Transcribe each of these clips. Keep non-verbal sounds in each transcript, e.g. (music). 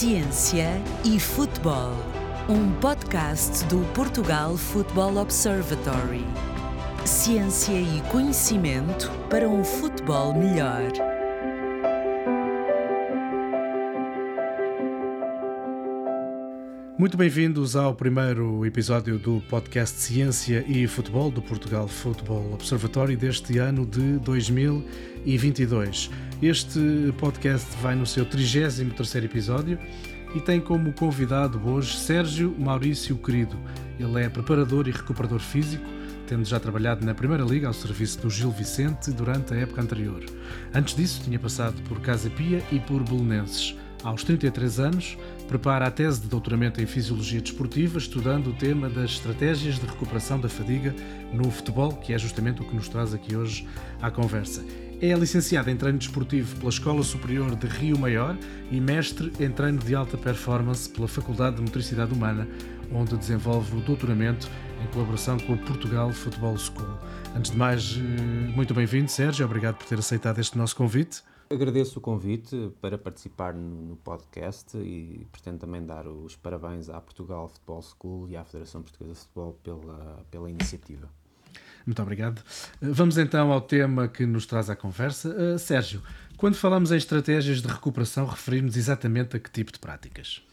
Ciência e Futebol, um podcast do Portugal Football Observatory. Ciência e conhecimento para um futebol melhor. Muito bem-vindos ao primeiro episódio do podcast Ciência e Futebol do Portugal Football Observatory deste ano de 2022. Este podcast vai no seu 33 episódio e tem como convidado hoje Sérgio Maurício Querido. Ele é preparador e recuperador físico, tendo já trabalhado na Primeira Liga ao serviço do Gil Vicente durante a época anterior. Antes disso, tinha passado por Casa Pia e por Belenenses. Aos 33 anos, prepara a tese de doutoramento em Fisiologia Desportiva, estudando o tema das estratégias de recuperação da fadiga no futebol, que é justamente o que nos traz aqui hoje à conversa. É licenciado em treino desportivo pela Escola Superior de Rio Maior e mestre em treino de alta performance pela Faculdade de Motricidade Humana, onde desenvolve o doutoramento em colaboração com a Portugal Football School. Antes de mais, eh, muito bem-vindo, Sérgio. Obrigado por ter aceitado este nosso convite. Agradeço o convite para participar no podcast e pretendo também dar os parabéns à Portugal Futebol School e à Federação Portuguesa de Futebol pela, pela iniciativa. Muito obrigado. Vamos então ao tema que nos traz à conversa. Uh, Sérgio, quando falamos em estratégias de recuperação, referimos exatamente a que tipo de práticas?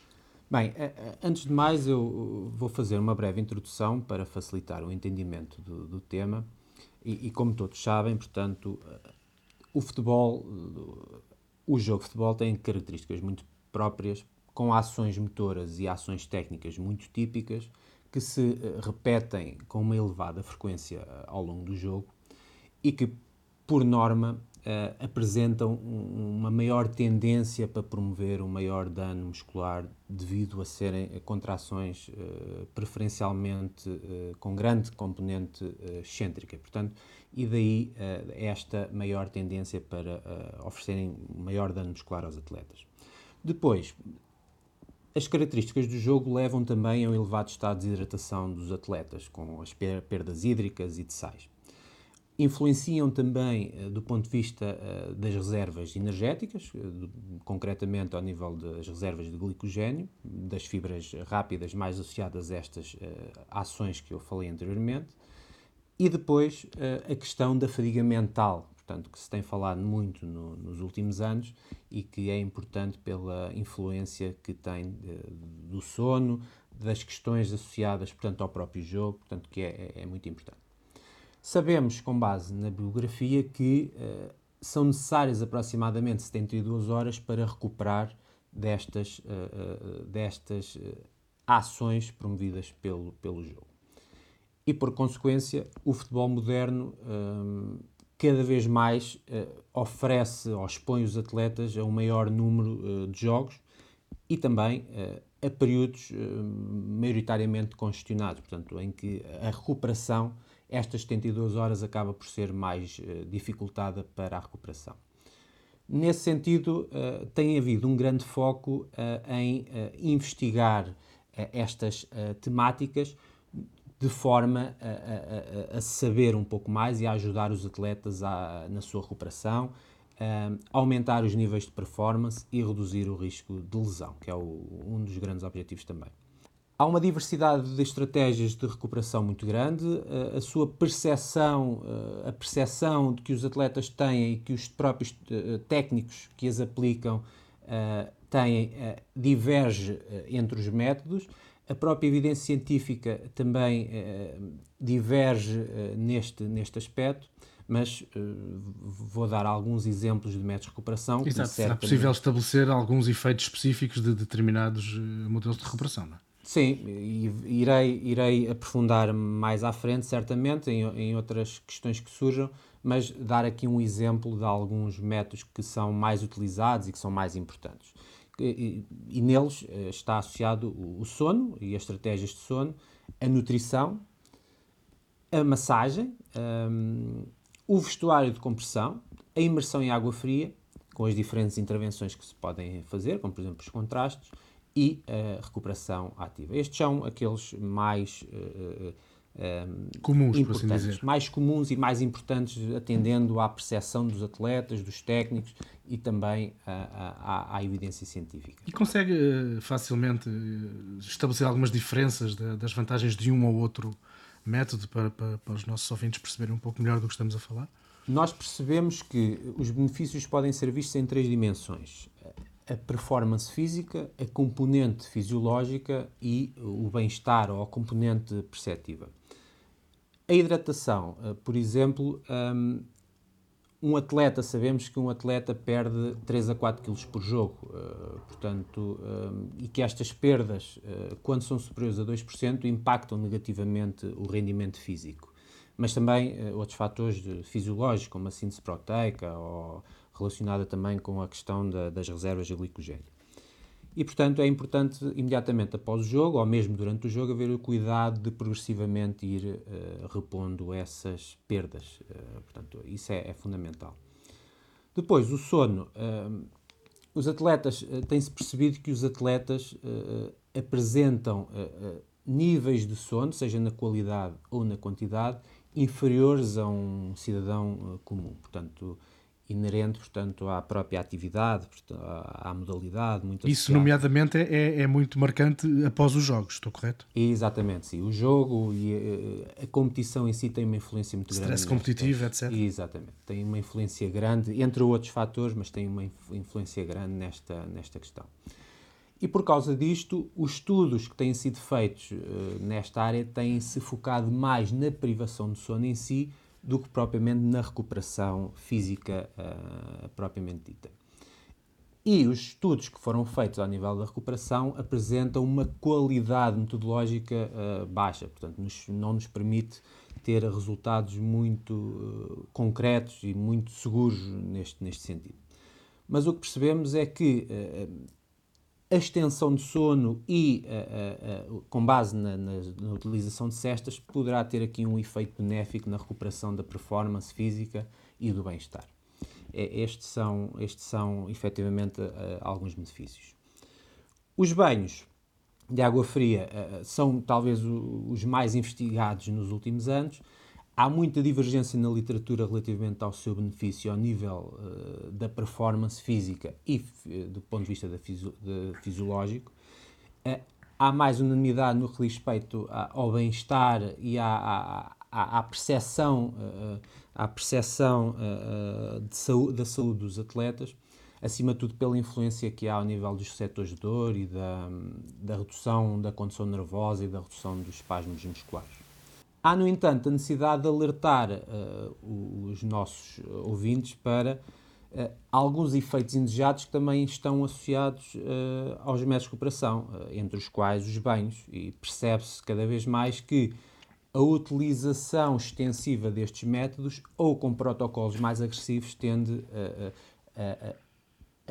Bem, antes de mais, eu vou fazer uma breve introdução para facilitar o entendimento do, do tema. E, e, como todos sabem, portanto, o futebol, o jogo de futebol tem características muito próprias, com ações motoras e ações técnicas muito típicas, que se eh, repetem com uma elevada frequência eh, ao longo do jogo e que, por norma, uh, apresentam uma maior tendência para promover um maior dano muscular devido a serem contrações uh, preferencialmente uh, com grande componente excêntrica. Portanto, e daí esta maior tendência para oferecerem maior dano muscular aos atletas. Depois, as características do jogo levam também a um elevado estado de hidratação dos atletas, com as perdas hídricas e de sais influenciam também uh, do ponto de vista uh, das reservas energéticas, uh, concretamente ao nível das reservas de glicogênio, das fibras rápidas mais associadas a estas ações que eu falei anteriormente, e depois a questão da fadiga mental, portanto, que se tem falado muito no, nos últimos anos e que é importante pela influência que tem do sono, das questões associadas, portanto, ao próprio jogo, portanto, que é, é, é muito importante. Sabemos, com base na bibliografia, que uh, são necessárias aproximadamente 72 horas para recuperar destas, uh, uh, destas ações promovidas pelo, pelo jogo. E, por consequência, o futebol moderno cada vez mais oferece ou expõe os atletas a um maior número de jogos e também a períodos maioritariamente congestionados, portanto, em que a recuperação estas 72 horas acaba por ser mais uh, dificultada para a recuperação. Nesse sentido, uh, tem havido um grande foco uh, em investigar estas temáticas de forma a, a, a, saber um pouco mais e a ajudar os atletas a, na sua recuperação, aumentar os níveis de performance e reduzir o risco de lesão, que é o, um dos grandes objetivos também. Há uma diversidade de estratégias de recuperação muito grande. Eh, a sua percepção, eh, a percepção de que os atletas têm e que os próprios eh, técnicos que as aplicam têm diverge entre os métodos. A própria evidência científica também diverge neste, neste aspecto mas uh, vou dar alguns exemplos de métodos de recuperação. Exato, será possível estabelecer alguns efeitos específicos de determinados modelos de recuperação, não é? Sim, irei, irei aprofundar mais à frente, certamente, em, em outras questões que surjam, mas dar aqui um exemplo de alguns métodos que são mais utilizados e que são mais importantes. E, e, e neles eh, está associado o, sono e as estratégias de sono, a nutrição, a massagem, um, o vestuário de compressão, a imersão em água fria, com as diferentes intervenções que se podem fazer, como por exemplo os contrastes, e a recuperação ativa. Estes são aqueles mais uh, comuns, por assim dizer. mais comuns e mais importantes, atendendo à percepção dos atletas, dos técnicos e também à, à, à evidência científica. E consegue uh, facilmente uh, estabelecer algumas diferenças das vantagens de um ou outro método para, para, para os nossos ouvintes perceberem um pouco melhor do que estamos a falar? Nós percebemos que os benefícios podem ser vistos em três dimensões a performance física, a componente fisiológica e o bem-estar ou a componente perceptiva. A hidratação, eh, por exemplo, ehm, um atleta, sabemos que um atleta perde 3 a 4 kg por jogo, eh, portanto, ehm, e que estas perdas, eh, quando são superiores a 2%, impactam negativamente o rendimento físico. Mas também outros fatores fisiológicos, como a síntese proteica ou relacionada também com a questão da, das reservas de glicogênio. E, portanto, é importante imediatamente após o jogo, ou mesmo durante o jogo, haver o cuidado de progressivamente ir uh, repondo essas perdas. Uh, portanto, isso é, é, fundamental. Depois, o sono. Uh, os atletas, tem-se percebido que os atletas apresentam níveis de sono, seja na qualidade ou na quantidade, inferiores a um cidadão comum. Portanto, inerente, portanto, à própria atividade, à, modalidade. Muito Isso, nomeadamente, é, é, muito marcante após os jogos, estou correto? Exatamente, sim. O jogo e a, eh, a competição em si tem uma influência muito Stress grande. Stress competitivo, etc. Exatamente. Tem uma influência grande, entre outros fatores, mas tem uma influência grande nesta, nesta questão. E por causa disto, os estudos que têm sido feitos uh, nesta área têm-se focado mais na privação de sono em si, do que propriamente na recuperação física uh, propriamente dita. E os estudos que foram feitos ao nível da recuperação apresentam uma qualidade metodológica uh, baixa, portanto, nos, não nos permite ter resultados muito uh, concretos e muito seguros neste, neste sentido. Mas o que percebemos é que a extensão de sono e, uh, uh, uh, com base na, na, na, utilização de cestas, poderá ter aqui um efeito benéfico na recuperação da performance física e do bem-estar. É, estes, são, estes são, efetivamente, alguns benefícios. Os banhos de água fria são, talvez, os mais investigados nos últimos anos há muita divergência na literatura relativamente ao seu benefício ao nível uh, da performance física e uh, do ponto de vista da fisio de fisiológico. Uh, há mais unanimidade no que respeito ao bem-estar e à, à, à, à percepção, à percepção saúde, da saúde dos atletas, acima de tudo pela influência que há ao nível dos receptores de dor e da, da redução da condição nervosa e da redução dos espasmos musculares. Há, no entanto, a necessidade de alertar uh, os nossos ouvintes para uh, alguns efeitos indesejados que também estão associados uh, aos métodos de recuperação, entre os quais os banhos, e percebe-se cada vez mais que a utilização extensiva destes métodos ou com protocolos mais agressivos tende a,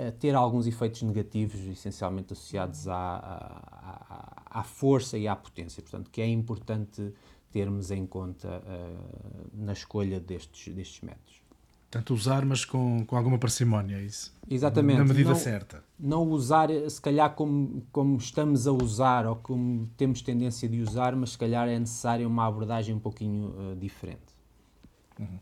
a, a ter alguns efeitos negativos, essencialmente associados à, à, à, força e à potência. Portanto, que é importante termos em conta uh, na escolha destes, destes métodos. Portanto, usar, mas com, com alguma parcimónia, é isso? Exatamente. Na medida não, certa. Não usar, se calhar, como, como estamos a usar ou como temos tendência de usar, mas se calhar é necessária uma abordagem um pouquinho uh, diferente. Uhum.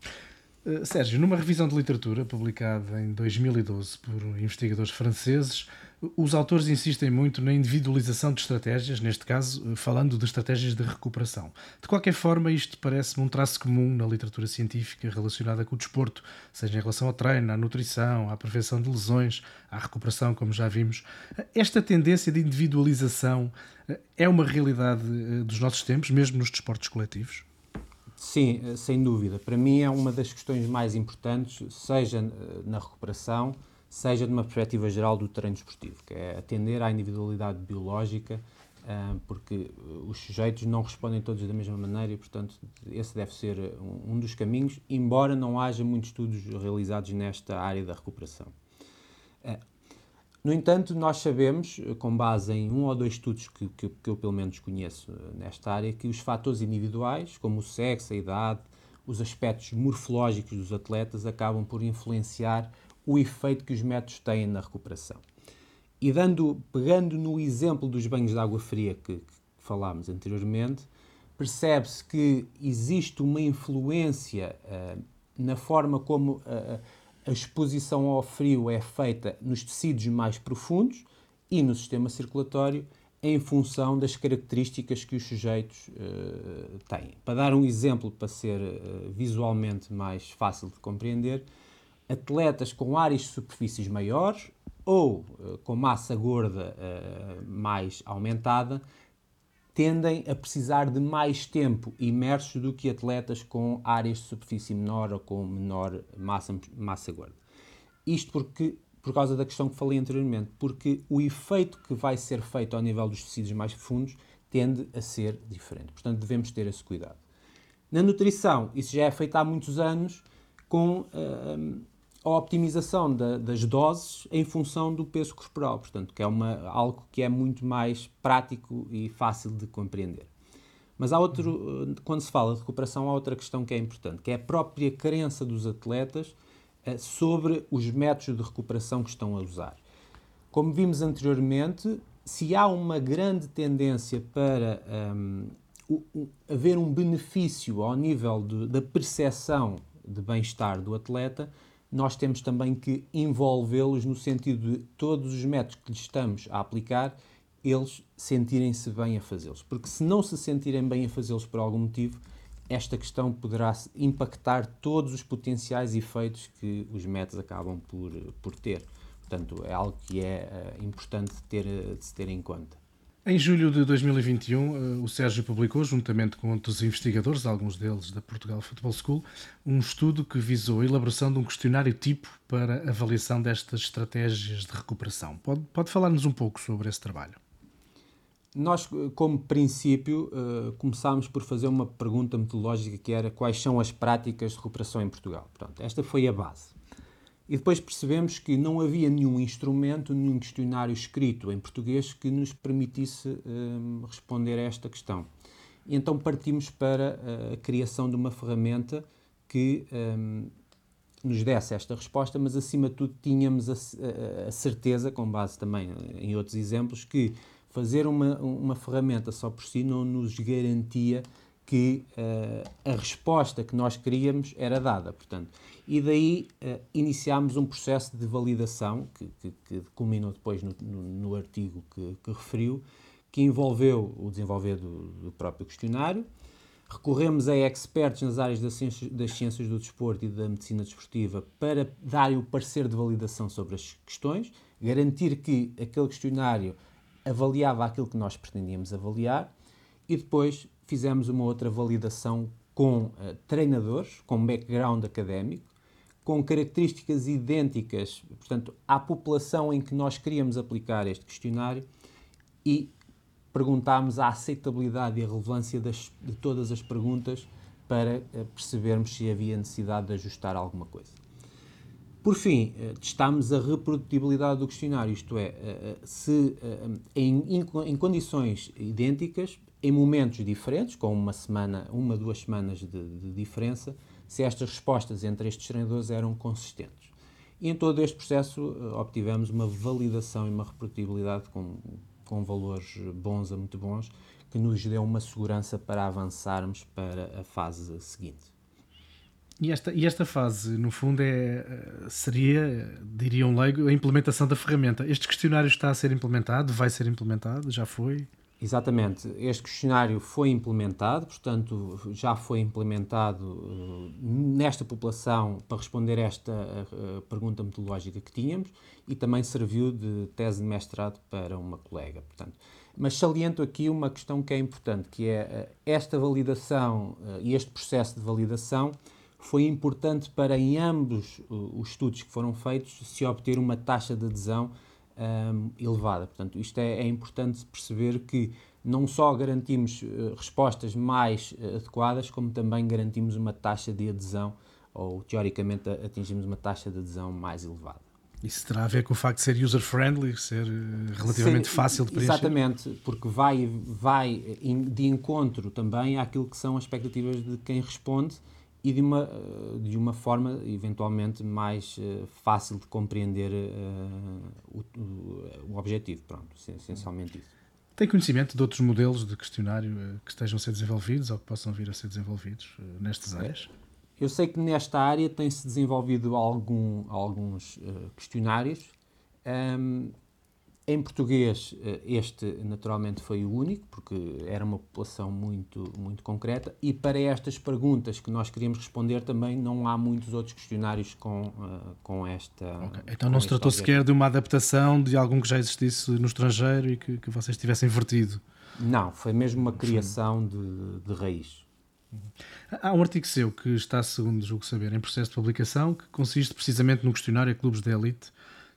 Uh, Sérgio, numa revisão de literatura publicada em 2012 por investigadores franceses, os autores insistem muito na individualização de estratégias, neste caso, eh, falando de estratégias de recuperação. De qualquer forma, isto parece-me um traço comum na literatura científica relacionada com o desporto, seja em relação ao treino, à nutrição, à prevenção de lesões, à recuperação, como já vimos. Esta tendência de individualização eh, é uma realidade eh, dos nossos tempos, mesmo nos desportos coletivos? Sim, sem dúvida. Para mim é uma das questões mais importantes, seja na recuperação, seja de uma perspectiva geral do treino esportivo, que é atender à individualidade biológica, ah, porque os sujeitos não respondem todos da mesma maneira e, portanto, esse deve ser um dos caminhos, embora não haja muitos estudos realizados nesta área da recuperação. Ah, no entanto, nós sabemos, com base em um ou dois estudos que, que, que eu pelo menos conheço nesta área, que os fatores individuais, como o sexo, a idade, os aspectos morfológicos dos atletas, acabam por influenciar o efeito que os métodos têm na recuperação. E dando, pegando no exemplo dos banhos de água fria que, que falámos anteriormente, percebe-se que existe uma influência uh, na forma como uh, a exposição ao frio é feita nos tecidos mais profundos e no sistema circulatório em função das características que os sujeitos uh, têm. Para dar um exemplo para ser visualmente mais fácil de compreender, atletas com áreas de superfícies maiores ou uh, com massa gorda mais aumentada tendem a precisar de mais tempo imersos do que atletas com áreas de superfície menor ou com menor massa, massa gorda. Isto porque, por causa da questão que falei anteriormente, porque o efeito que vai ser feito ao nível dos tecidos mais profundos tende a ser diferente. Portanto, devemos ter esse cuidado. Na nutrição, isso já é feito há muitos anos com uh, a optimização da, das doses em função do peso corporal, portanto, que é uma, algo que é muito mais prático e fácil de compreender. Mas há outro, quando se fala de recuperação, há outra questão que é importante, que é a própria crença dos atletas eh, sobre os métodos de recuperação que estão a usar. Como vimos anteriormente, se há uma grande tendência para um, ehm, haver um benefício ao nível de, da percepção de bem-estar do atleta, nós temos também que envolvê-los no sentido de todos os métodos que lhes estamos a aplicar, eles sentirem-se bem a fazê-los. Porque se não se sentirem bem a fazê-los por algum motivo, esta questão poderá impactar todos os potenciais efeitos que os métodos acabam por, por ter. Portanto, é algo que é uh, importante ter, de se ter em conta. Em julho de 2021, eh, o Sérgio publicou, juntamente com outros investigadores, alguns deles da Portugal Football School, um estudo que visou a elaboração de um questionário tipo para avaliação destas estratégias de recuperação. Pode, pode falar-nos um pouco sobre esse trabalho? Nós, como princípio, uh, começámos por fazer uma pergunta metodológica que era quais são as práticas de recuperação em Portugal. Pronto, esta foi a base. E depois percebemos que não havia nenhum instrumento, nenhum questionário escrito em português que nos permitisse um, responder a esta questão. E então partimos para eh, a criação de uma ferramenta que um, nos desse esta resposta, mas acima de tudo tínhamos a, a, certeza, com base também em outros exemplos, que fazer uma, uma ferramenta só por si não nos garantia que uh, a resposta que nós queríamos era dada. Portanto, e daí uh, iniciámos um processo de validação, que, que, que culminou depois no, no, no artigo que, que, referiu, que envolveu o desenvolver do, do, próprio questionário. Recorremos a expertos nas áreas das ciências, das ciências do desporto e da medicina desportiva para darem o parecer de validação sobre as questões, garantir que aquele questionário avaliava aquilo que nós pretendíamos avaliar e depois fizemos uma outra validação com uh, treinadores, com background académico, com características idênticas, portanto, à população em que nós queríamos aplicar este questionário e perguntámos a aceitabilidade e a relevância das, de todas as perguntas para uh, percebermos se havia necessidade de ajustar alguma coisa. Por fim, uh, testámos a reprodutibilidade do questionário, isto é, se em, em condições idênticas em momentos diferentes, com uma semana, uma, duas semanas de, de diferença, se estas respostas entre estes treinadores eram consistentes. E em todo este processo uh, obtivemos uma validação e uma reprodutibilidade com, com valores bons a muito bons, que nos deu uma segurança para avançarmos para a fase seguinte. E esta, e esta fase, no fundo, é, eh, seria, diria um leigo, a implementação da ferramenta. Este questionário está a ser implementado? Vai ser implementado? Já foi? Exatamente. Este questionário foi implementado, portanto, já foi implementado uh, nesta população para responder esta uh, pergunta metodológica que tínhamos e também serviu de tese de mestrado para uma colega. Portanto, mas saliento aqui uma questão que é importante, que é uh, esta validação e este processo de validação foi importante para em ambos os estudos que foram feitos se obter uma taxa de adesão um, elevada. Portanto, isto é, é, importante perceber que não só garantimos uh, respostas mais uh, adequadas, como também garantimos uma taxa de adesão, ou teoricamente atingimos uma taxa de adesão mais elevada. Isso terá a ver com o facto de ser user-friendly, ser eh, relativamente Ser, fácil de preencher? Exatamente, porque vai, vai de encontro também àquilo que são as expectativas de quem responde e de uma, eh, de uma forma eventualmente mais uh, fácil de compreender uh, o, o, objetivo. Pronto, essencialmente isso. Tem conhecimento de outros modelos de questionário eh, que estejam a ser desenvolvidos ou que possam vir a ser desenvolvidos nestas áreas? Eu sei que nesta área tem-se desenvolvido algum, alguns questionários. Um, em português, eh, este naturalmente foi o único, porque era uma população muito, muito concreta, e para estas perguntas que nós queríamos responder também não há muitos outros questionários com, uh, com esta. Okay. Então não se tratou sequer de uma adaptação de algum que já existisse no estrangeiro e que, que vocês tivessem vertido? Não, foi mesmo uma criação de, de raiz. Há um artigo seu que está, segundo julgo saber, em processo de publicação, que consiste precisamente no questionário a clubes de elite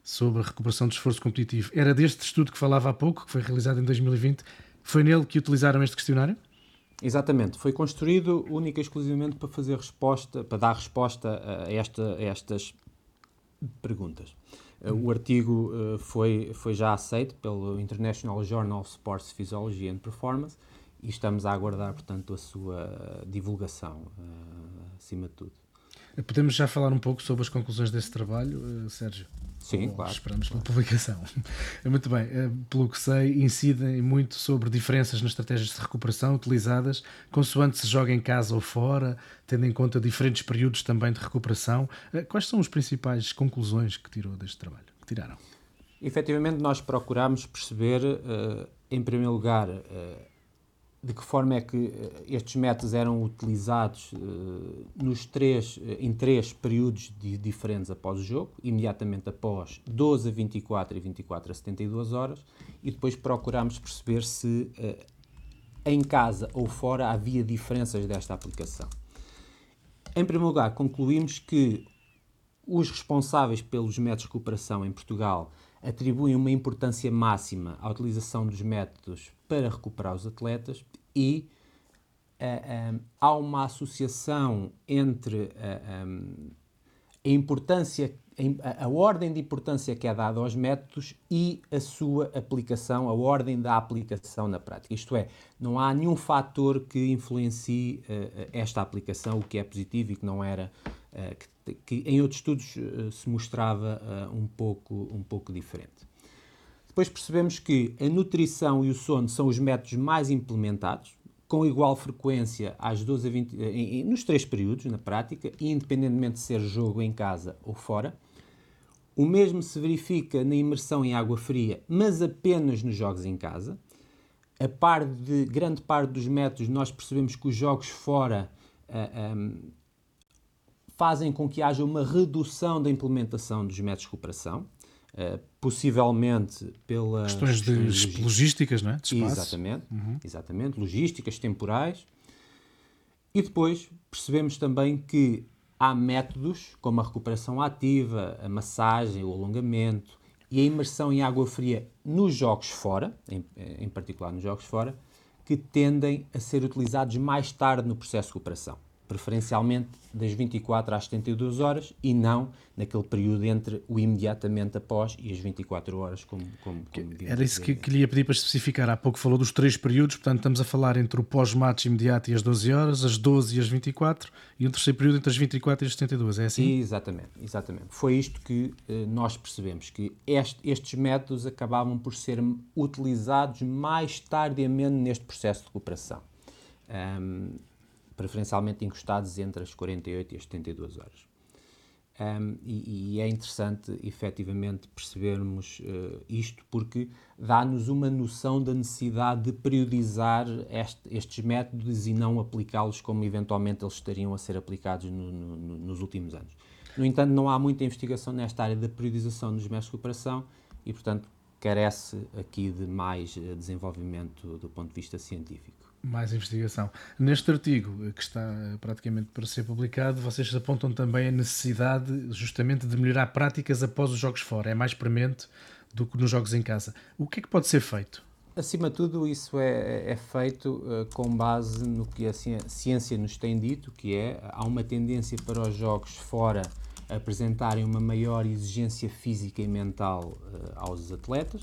sobre a recuperação do esforço competitivo. Era deste estudo que falava há pouco, que foi realizado em 2020. Foi nele que utilizaram este questionário? Exatamente, foi construído única e exclusivamente para fazer resposta, para dar resposta a, esta, a estas perguntas. O artigo uh, foi, foi já aceito pelo International Journal of Sports Physiology and Performance e estamos a aguardar, portanto, a sua divulgação, uh, acima de tudo. Podemos já falar um pouco sobre as conclusões desse trabalho, Sérgio? Sim, claro. Esperamos pela publicação. (laughs) Muito bem, eh, pelo que sei, incidem muito sobre diferenças nas estratégias de recuperação utilizadas, consoante se joga em casa ou fora, tendo em conta diferentes períodos também de recuperação. Eh, quais são as principais conclusões que tirou deste trabalho? Que tiraram? Efetivamente, nós procuramos perceber, eh, em primeiro lugar, de que forma é que eh, estes métodos eram utilizados uh, nos três, eh, em três períodos de, diferentes após o jogo, imediatamente após 12 a 24 e 24 a 72 horas, e depois procurámos perceber se uh, em casa ou fora havia diferenças desta aplicação. Em primeiro lugar, concluímos que os responsáveis pelos métodos de recuperação em Portugal atribuem uma importância máxima à utilização dos métodos para recuperar os atletas e eh, eh, há uma associação entre eh, a importância, a, a, ordem de importância que é dada aos métodos e a sua aplicação, a ordem da aplicação na prática. Isto é, não há nenhum fator que influencie esta aplicação, o que é positivo e que não era, que, que, em outros estudos se mostrava um, pouco, um pouco diferente. Depois percebemos que a nutrição e o sono são os métodos mais implementados, com igual frequência às 12 a 20, em, nos três períodos, na prática, independentemente de ser jogo em casa ou fora. O mesmo se verifica na imersão em água fria, mas apenas nos jogos em casa. A par de grande parte dos métodos, nós percebemos que os jogos fora uh, ah, um, fazem com que haja uma redução da implementação dos métodos de recuperação. Uh, possivelmente pelas questões, de, de logísticas, não é? De exatamente, uhum. exatamente, logísticas temporais. E depois percebemos também que há métodos como a recuperação ativa, a massagem, o alongamento e a imersão em água fria nos jogos fora, em, em particular nos jogos fora, que tendem a ser utilizados mais tarde no processo de recuperação preferencialmente das 24 às 72 horas e não naquele período entre o imediatamente após e as 24 horas, como, como, como Era isso que, que lhe ia pedir para especificar. Há pouco falou dos três períodos, portanto estamos a falar entre o pós-match imediato e as 12 horas, as 12 e as 24 e um terceiro período entre as 24 e as 72, é assim? Exatamente, exatamente. Foi isto que eh, nós percebemos, que este, estes métodos acabavam por ser utilizados mais tardiamente neste processo de recuperação. Um, preferencialmente encostados entre as 48 e as 72 horas. Um, e, e, é interessante efetivamente percebermos uh, isto porque dá-nos uma noção da necessidade de periodizar este, estes métodos e não aplicá-los como eventualmente eles estariam a ser aplicados no, no, nos últimos anos. No entanto, não há muita investigação nesta área da periodização dos métodos de recuperação e, portanto, carece aqui de mais eh, desenvolvimento do ponto de vista científico. Mais investigação. Neste artigo, eh, que está praticamente para ser publicado, vocês apontam também a necessidade justamente de melhorar práticas após os jogos fora. É mais premente do que nos jogos em casa. O que é que pode ser feito? Acima de tudo, isso é, é feito uh, com base no que a ciência nos tem dito, que é há uma tendência para os jogos fora apresentarem uma maior exigência física e mental uh, aos atletas,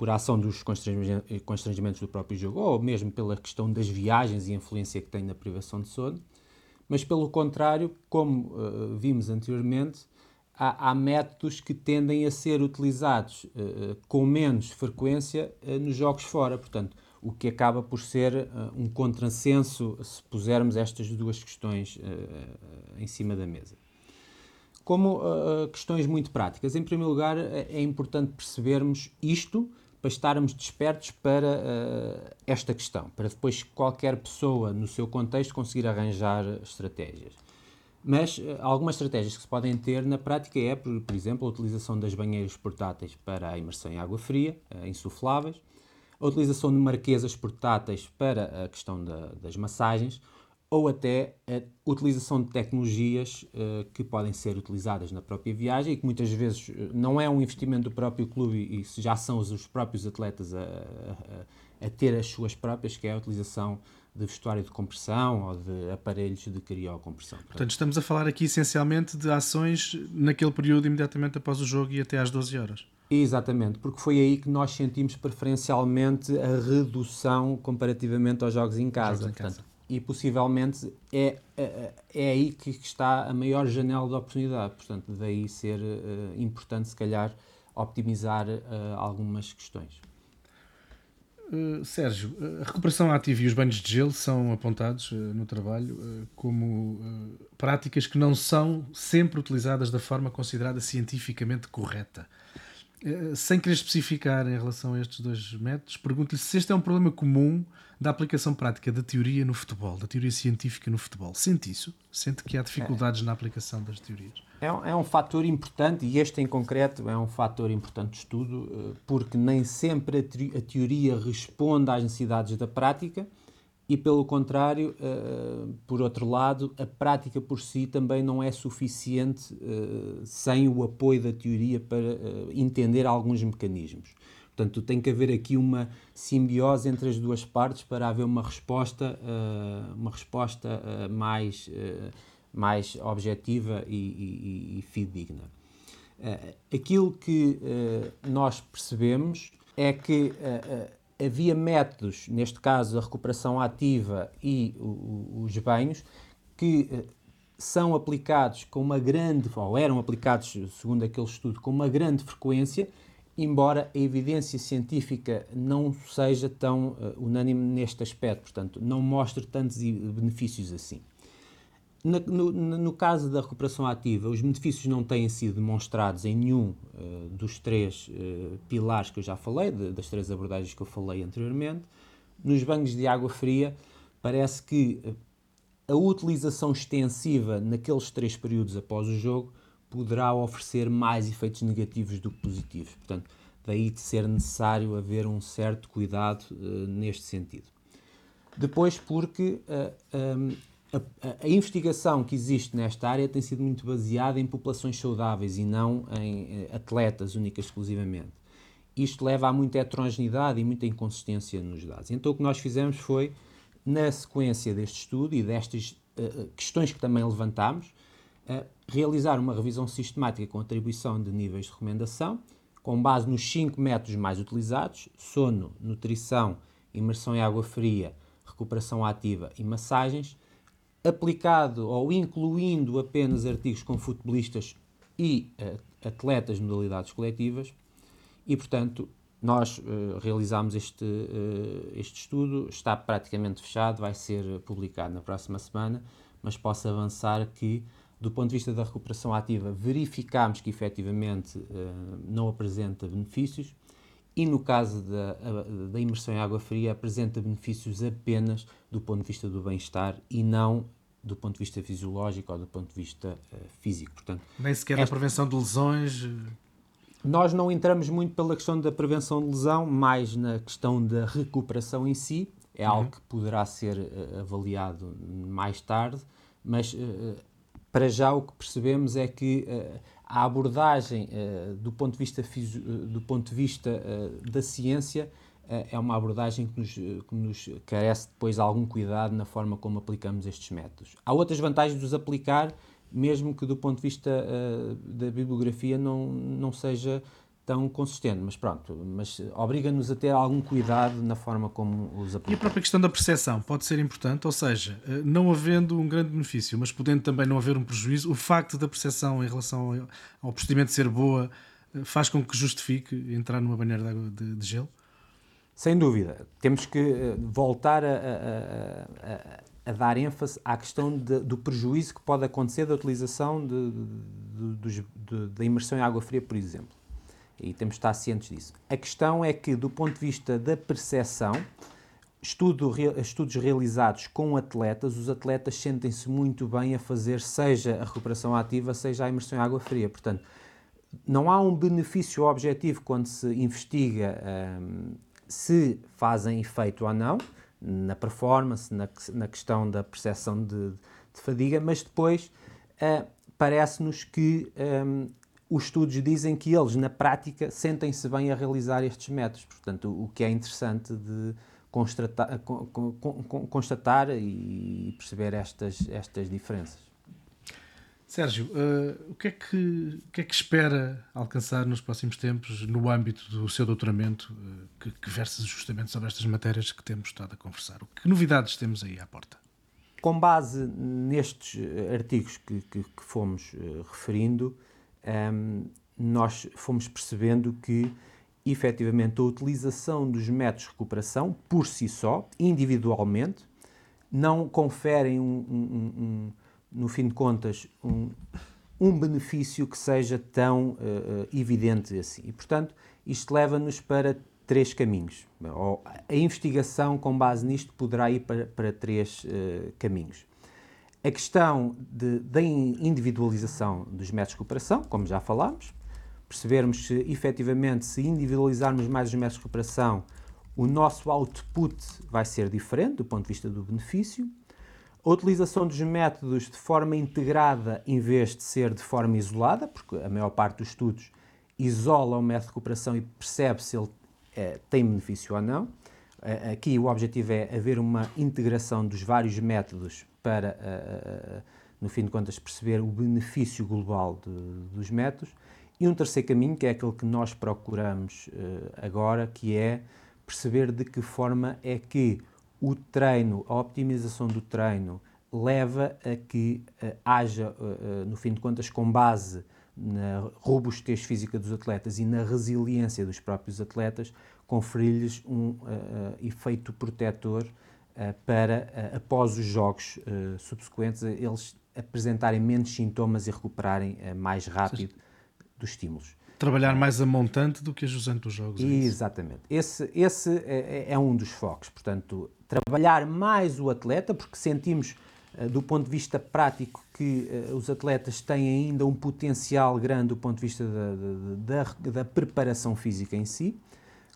por ação dos constrangimentos do próprio jogo, ou mesmo pela questão das viagens e influência que tem na privação de sono, mas pelo contrário, como uh, vimos anteriormente, há, há, métodos que tendem a ser utilizados uh, com menos frequência uh, nos jogos fora. Portanto, o que acaba por ser uh, um contrassenso se pusermos estas duas questões em cima da mesa. Como questões muito práticas, em primeiro lugar, é, é importante percebermos isto para estarmos despertos para esta questão, para depois qualquer pessoa no seu contexto conseguir arranjar estratégias. Mas uh, algumas estratégias que se podem ter na prática é, por, por, exemplo, a utilização das banheiras portáteis para a imersão em água fria, uh, insufláveis, a utilização de marquesas portáteis para a questão da, das massagens, ou até a utilização de tecnologias uh, que podem ser utilizadas na própria viagem e que muitas vezes não é um investimento do próprio clube e, e já são os, os próprios atletas a, a, a, ter as suas próprias, que é a utilização de vestuário de compressão ou de aparelhos de criocompressão. Portanto, estamos a falar aqui essencialmente de ações naquele período imediatamente após o jogo e até às 12 horas. Exatamente, porque foi aí que nós sentimos preferencialmente a redução comparativamente aos jogos em casa. Jogos em casa. E possivelmente é, é, é, aí que está a maior janela de oportunidade. Portanto, daí ser uh, importante, se calhar, optimizar uh, algumas questões. Uh, Sérgio, a recuperação ativa e os banhos de gelo são apontados no trabalho como práticas que não são sempre utilizadas da forma considerada cientificamente correta. Sem querer especificar em relação a estes dois métodos, pergunto-lhe se este é um problema comum da aplicação prática da teoria no futebol, da teoria científica no futebol. Sente isso? Sente que há dificuldades é. na aplicação das teorias? É um, é um fator importante, e este em concreto é um fator importante de estudo, eh, porque nem sempre a teoria responde às necessidades da prática, e pelo contrário, uh, por outro lado, a prática por si também não é suficiente uh, sem o apoio da teoria para uh, entender alguns mecanismos. Portanto, tem que haver aqui uma simbiose entre as duas partes para haver uma resposta, uma resposta mais, mais objetiva e, e, e fidedigna. aquilo que nós percebemos é que havia métodos, neste caso a recuperação ativa e o, os banhos, que são aplicados com uma grande, ou eram aplicados, segundo aquele estudo, com uma grande frequência embora a evidência científica não seja tão uh, unânime neste aspecto, portanto, não mostre tantos benefícios assim. Na, no, no, caso da recuperação ativa, os benefícios não têm sido demonstrados em nenhum uh, dos três uh, pilares que eu já falei, de, das três abordagens que eu falei anteriormente. Nos banhos de água fria, parece que a utilização extensiva naqueles três períodos após o jogo poderá oferecer mais efeitos negativos do que positivos. Portanto, daí de ser necessário haver um certo cuidado uh, neste sentido. Depois, porque uh, eh, a, a, investigação que existe nesta área tem sido muito baseada em populações saudáveis e não em uh, atletas única exclusivamente. Isto leva a muita heterogeneidade e muita inconsistência nos dados. Então, o que nós fizemos foi, na sequência deste estudo e destas questões que também levantámos, realizar uma revisão sistemática com atribuição de níveis de recomendação, com base nos cinco métodos mais utilizados: sono, nutrição, imersão em água fria, recuperação ativa e massagens, aplicado ou incluindo apenas artigos com futebolistas e uh, atletas de modalidades coletivas. E, portanto, nós uh, realizamos este, uh, este estudo, está praticamente fechado, vai ser publicado na próxima semana, mas posso avançar que do ponto de vista da recuperação ativa, verificámos que efetivamente uh, não apresenta benefícios e no caso da, da imersão em água fria apresenta benefícios apenas do ponto de vista do bem-estar e não do ponto de vista fisiológico ou do ponto de vista uh, físico. Portanto, Nem sequer esta... a prevenção de lesões. Eh, Nós não entramos muito pela questão da prevenção de lesão, mais na questão da recuperação em si. É uhum. algo que poderá ser uh, avaliado mais tarde, mas uh, para já o que percebemos é que a abordagem uh, do ponto de vista, uh, do ponto de vista da ciência é uma abordagem que nos, que nos carece depois algum cuidado na forma como aplicamos estes métodos. Há outras vantagens de os aplicar, mesmo que do ponto de vista da bibliografia não, não seja tão consistente, mas pronto, mas obriga-nos a ter algum cuidado na forma como os aplicamos. E a própria questão da percepção pode ser importante, ou seja, eh, não havendo um grande benefício, mas podendo também não haver um prejuízo, o facto da percepção em relação ao procedimento ser boa eh, faz com que justifique entrar numa banheira de, água de, de gelo? Sem dúvida. Temos que eh, voltar a, a, a, a dar ênfase à questão de, do prejuízo que pode acontecer da utilização de, da imersão em água fria, por exemplo e temos de estar cientes disso. A questão é que, do ponto de vista da percepção, estudo, estudos realizados com atletas, os atletas sentem-se muito bem a fazer seja a recuperação ativa, seja a imersão em água fria. Portanto, não há um benefício objetivo quando se investiga um, se fazem efeito ou não, na performance, na, na questão da percepção de, de fadiga, mas depois uh, parece-nos que um, os estudos dizem que eles, na prática, sentem-se bem a realizar estes métodos. Portanto, o que é interessante de constatar, constatar e perceber estas, estas diferenças. Sérgio, uh, o, que é que, o que é que espera alcançar nos próximos tempos no âmbito do seu doutoramento, uh, que, que versa justamente sobre estas matérias que temos estado a conversar? Que novidades temos aí à porta? Com base nestes artigos que, que, que fomos uh, referindo, um, nós fomos percebendo que efetivamente a utilização dos métodos de recuperação por si só, individualmente, não conferem, um, um, no fim de contas, um, benefício que seja tão uh, evidente assim. E, portanto, isto leva-nos para três caminhos. A investigação com base nisto poderá ir para, para três uh, caminhos. A questão de, da individualização dos métodos de recuperação, como já falámos, percebermos se efetivamente, se individualizarmos mais os métodos de recuperação, o nosso output vai ser diferente do ponto de vista do benefício. A utilização dos métodos de forma integrada em vez de ser de forma isolada, porque a maior parte dos estudos isola o método de recuperação e percebe se ele é, tem benefício ou não. Aqui o objetivo é haver uma integração dos vários métodos para, uh, uh, no fim de contas, perceber o benefício global de, dos métodos. E um terceiro caminho, que é aquele que nós procuramos uh, agora, que é perceber de que forma é que o treino, a optimização do treino, leva a que haja, no fim de contas, com base na robustez física dos atletas e na resiliência dos próprios atletas, conferir-lhes um efeito protetor eh, para, eh, após os jogos eh, subsequentes, eles apresentarem menos sintomas e recuperarem mais rápido dos estímulos. Trabalhar mais a montante do que a jusante dos jogos. É Exatamente. Esse, esse é, é, um dos focos. Portanto, trabalhar mais o atleta, porque sentimos, do ponto de vista prático, que os atletas têm ainda um potencial grande do ponto de vista da, da, da preparação física em si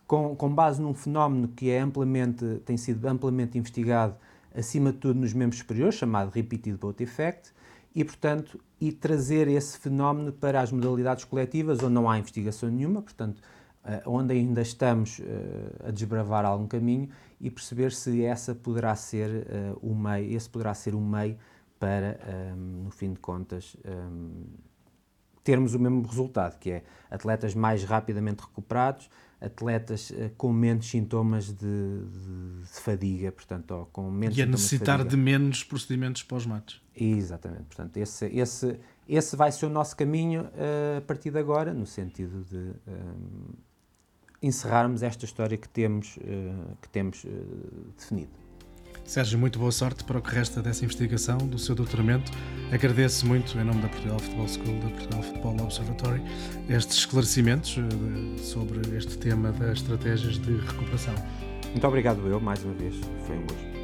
com, com base num fenómeno que é amplamente, tem sido amplamente investigado, acima de tudo nos membros superiores, chamado Repeated Boat Effect, e, portanto, e trazer esse fenómeno para as modalidades coletivas, onde não há investigação nenhuma, portanto, uh, onde ainda estamos uh, a desbravar algum caminho e perceber se essa poderá ser uh, o meio, esse poderá ser o meio para, no fim de contas, termos o mesmo resultado, que é atletas mais rapidamente recuperados, atletas uh, com menos sintomas de, de, de, fadiga, portanto, ou com menos E a necessitar de, de, menos procedimentos pós-matos. Exatamente, portanto, esse, esse, esse vai ser o nosso caminho uh, a partir de agora, no sentido de um, eh, encerrarmos esta história que temos, uh, que temos definido. Sérgio, muito boa sorte para o que resta dessa investigação, do seu doutoramento. Agradeço muito, em nome da Portugal Football School, da Portugal Football Observatory, estes esclarecimentos eh, sobre este tema das estratégias de recuperação. Muito obrigado eu, mais uma vez. Foi um gosto.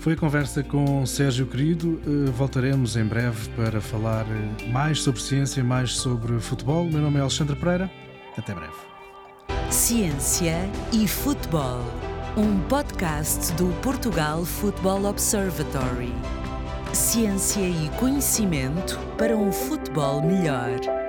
Foi a conversa com Sérgio Querido. Eh, voltaremos em breve para falar eh, mais sobre ciência, mais sobre futebol. Meu nome é Alexandre Pereira. Até breve. Ciência e futebol um podcast do Portugal Football Observatory. Ciência e conhecimento para um futebol melhor.